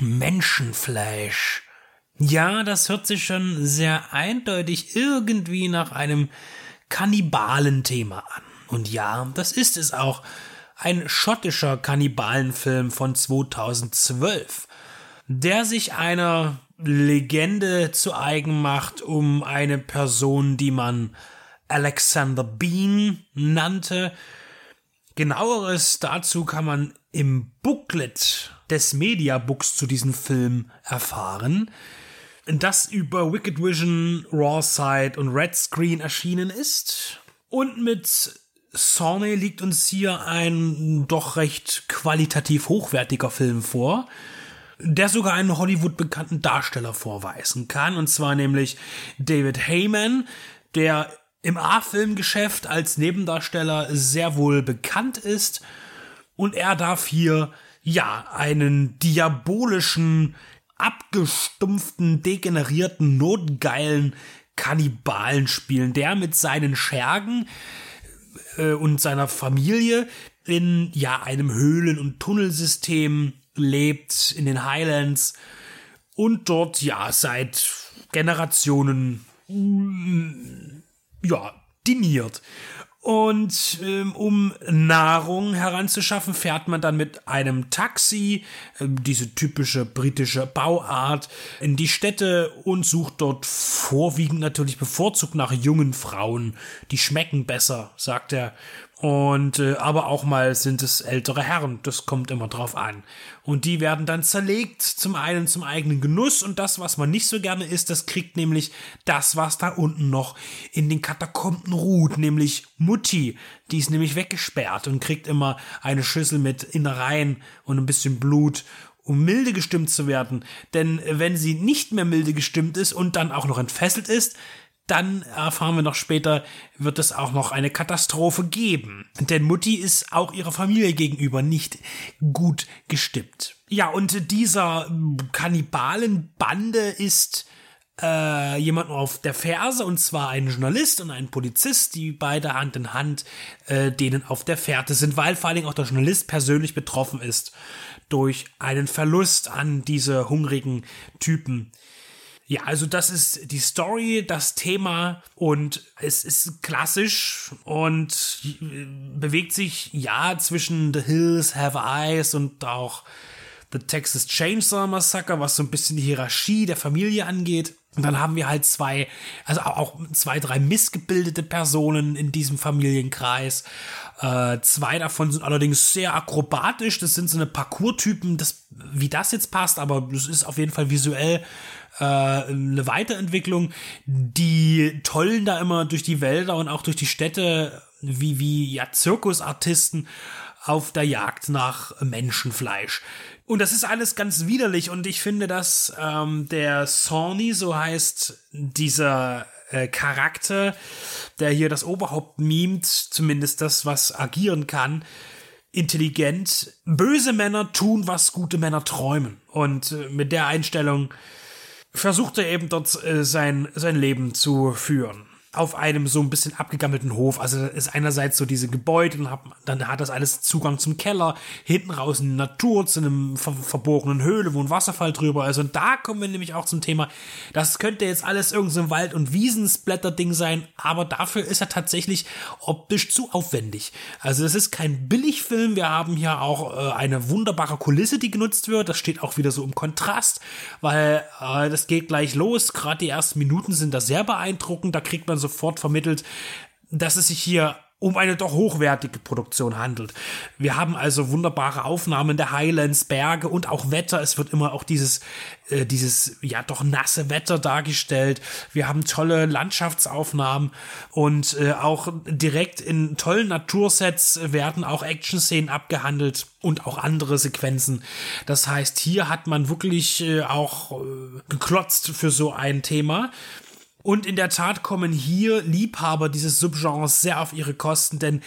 Menschenfleisch. Ja, das hört sich schon sehr eindeutig irgendwie nach einem Kannibalenthema an. Und ja, das ist es auch. Ein schottischer Kannibalenfilm von 2012, der sich einer Legende zu eigen macht um eine Person, die man Alexander Bean nannte. Genaueres dazu kann man im Booklet des Mediabooks zu diesem Film erfahren, das über Wicked Vision, Raw Side und Red Screen erschienen ist. Und mit Sawney liegt uns hier ein doch recht qualitativ hochwertiger Film vor, der sogar einen Hollywood bekannten Darsteller vorweisen kann, und zwar nämlich David Heyman, der im A-Filmgeschäft als Nebendarsteller sehr wohl bekannt ist. Und er darf hier ja, einen diabolischen, abgestumpften, degenerierten, notgeilen Kannibalen spielen, der mit seinen Schergen äh, und seiner Familie in ja einem Höhlen- und Tunnelsystem lebt in den Highlands und dort ja seit Generationen ja diniert. Und ähm, um Nahrung heranzuschaffen, fährt man dann mit einem Taxi, äh, diese typische britische Bauart, in die Städte und sucht dort vorwiegend natürlich bevorzugt nach jungen Frauen. Die schmecken besser, sagt er. Und äh, aber auch mal sind es ältere Herren, das kommt immer drauf an. Und die werden dann zerlegt, zum einen zum eigenen Genuss und das, was man nicht so gerne isst, das kriegt nämlich das, was da unten noch in den Katakomben ruht, nämlich Mutti. Die ist nämlich weggesperrt und kriegt immer eine Schüssel mit Innereien und ein bisschen Blut um milde gestimmt zu werden. Denn wenn sie nicht mehr milde gestimmt ist und dann auch noch entfesselt ist, dann erfahren wir noch später, wird es auch noch eine Katastrophe geben. Denn Mutti ist auch ihrer Familie gegenüber nicht gut gestimmt. Ja, und dieser Kannibalenbande ist äh, jemand auf der Ferse, und zwar ein Journalist und ein Polizist, die beide Hand in Hand äh, denen auf der Fährte sind, weil vor allen Dingen auch der Journalist persönlich betroffen ist durch einen Verlust an diese hungrigen Typen. Ja, also das ist die Story, das Thema und es ist klassisch und bewegt sich ja zwischen The Hills Have Eyes und auch The Texas Chainsaw Massacre, was so ein bisschen die Hierarchie der Familie angeht. Und dann haben wir halt zwei, also auch zwei, drei missgebildete Personen in diesem Familienkreis. Äh, zwei davon sind allerdings sehr akrobatisch. Das sind so eine Parcours-Typen, das, wie das jetzt passt, aber das ist auf jeden Fall visuell äh, eine Weiterentwicklung. Die tollen da immer durch die Wälder und auch durch die Städte wie, wie ja, Zirkusartisten auf der Jagd nach Menschenfleisch. Und das ist alles ganz widerlich und ich finde, dass ähm, der Sawney, so heißt dieser äh, Charakter, der hier das Oberhaupt mimt, zumindest das, was agieren kann, intelligent. Böse Männer tun, was gute Männer träumen. Und äh, mit der Einstellung versucht er eben dort äh, sein, sein Leben zu führen auf einem so ein bisschen abgegammelten Hof. Also ist einerseits so diese Gebäude, dann hat, dann hat das alles Zugang zum Keller, hinten raus in die Natur, zu einem ver verborgenen Höhle, wo ein Wasserfall drüber ist. Und da kommen wir nämlich auch zum Thema, das könnte jetzt alles irgendein so Wald- und Wiesensblätter-Ding sein, aber dafür ist er tatsächlich optisch zu aufwendig. Also es ist kein Billigfilm, wir haben hier auch äh, eine wunderbare Kulisse, die genutzt wird. Das steht auch wieder so im Kontrast, weil äh, das geht gleich los. Gerade die ersten Minuten sind da sehr beeindruckend, da kriegt man sofort vermittelt, dass es sich hier um eine doch hochwertige Produktion handelt. Wir haben also wunderbare Aufnahmen der Highlands, Berge und auch Wetter. Es wird immer auch dieses, äh, dieses, ja, doch nasse Wetter dargestellt. Wir haben tolle Landschaftsaufnahmen und äh, auch direkt in tollen Natursets werden auch Action-Szenen abgehandelt und auch andere Sequenzen. Das heißt, hier hat man wirklich äh, auch äh, geklotzt für so ein Thema. Und in der Tat kommen hier Liebhaber dieses Subgenres sehr auf ihre Kosten, denn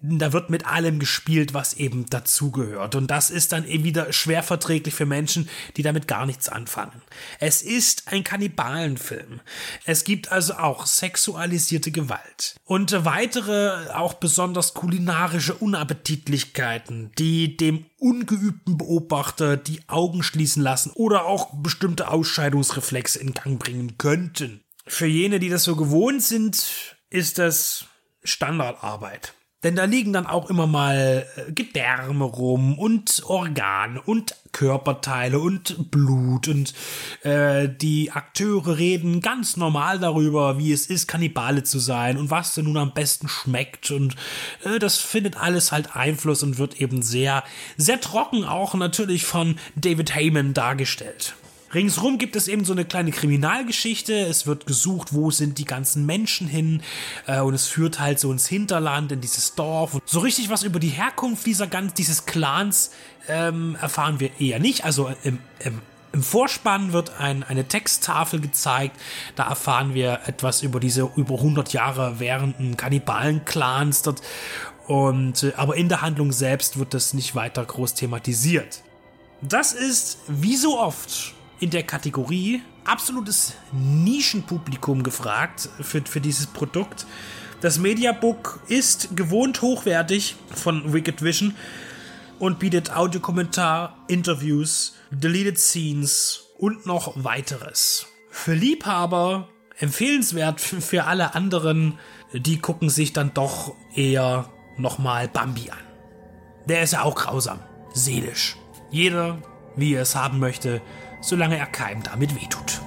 da wird mit allem gespielt, was eben dazugehört. Und das ist dann eben wieder schwer verträglich für Menschen, die damit gar nichts anfangen. Es ist ein Kannibalenfilm. Es gibt also auch sexualisierte Gewalt. Und weitere, auch besonders kulinarische Unappetitlichkeiten, die dem ungeübten Beobachter die Augen schließen lassen oder auch bestimmte Ausscheidungsreflexe in Gang bringen könnten. Für jene, die das so gewohnt sind, ist das Standardarbeit. Denn da liegen dann auch immer mal äh, Gedärme rum und Organe und Körperteile und Blut und äh, die Akteure reden ganz normal darüber, wie es ist, Kannibale zu sein und was denn nun am besten schmeckt und äh, das findet alles halt Einfluss und wird eben sehr, sehr trocken auch natürlich von David Heyman dargestellt. Ringsrum gibt es eben so eine kleine Kriminalgeschichte. Es wird gesucht, wo sind die ganzen Menschen hin. Äh, und es führt halt so ins Hinterland, in dieses Dorf. Und so richtig was über die Herkunft dieser ganz, dieses Clans ähm, erfahren wir eher nicht. Also im, im, im Vorspann wird ein, eine Texttafel gezeigt. Da erfahren wir etwas über diese über 100 Jahre währenden Kannibalen-Clans dort. Und, äh, aber in der Handlung selbst wird das nicht weiter groß thematisiert. Das ist, wie so oft, in der Kategorie absolutes Nischenpublikum gefragt für, für dieses Produkt. Das Mediabook ist gewohnt hochwertig von Wicked Vision und bietet Audiokommentar, Interviews, Deleted Scenes und noch weiteres. Für Liebhaber empfehlenswert, für alle anderen, die gucken sich dann doch eher nochmal Bambi an. Der ist ja auch grausam, seelisch. Jeder, wie er es haben möchte, solange er keinem damit wehtut.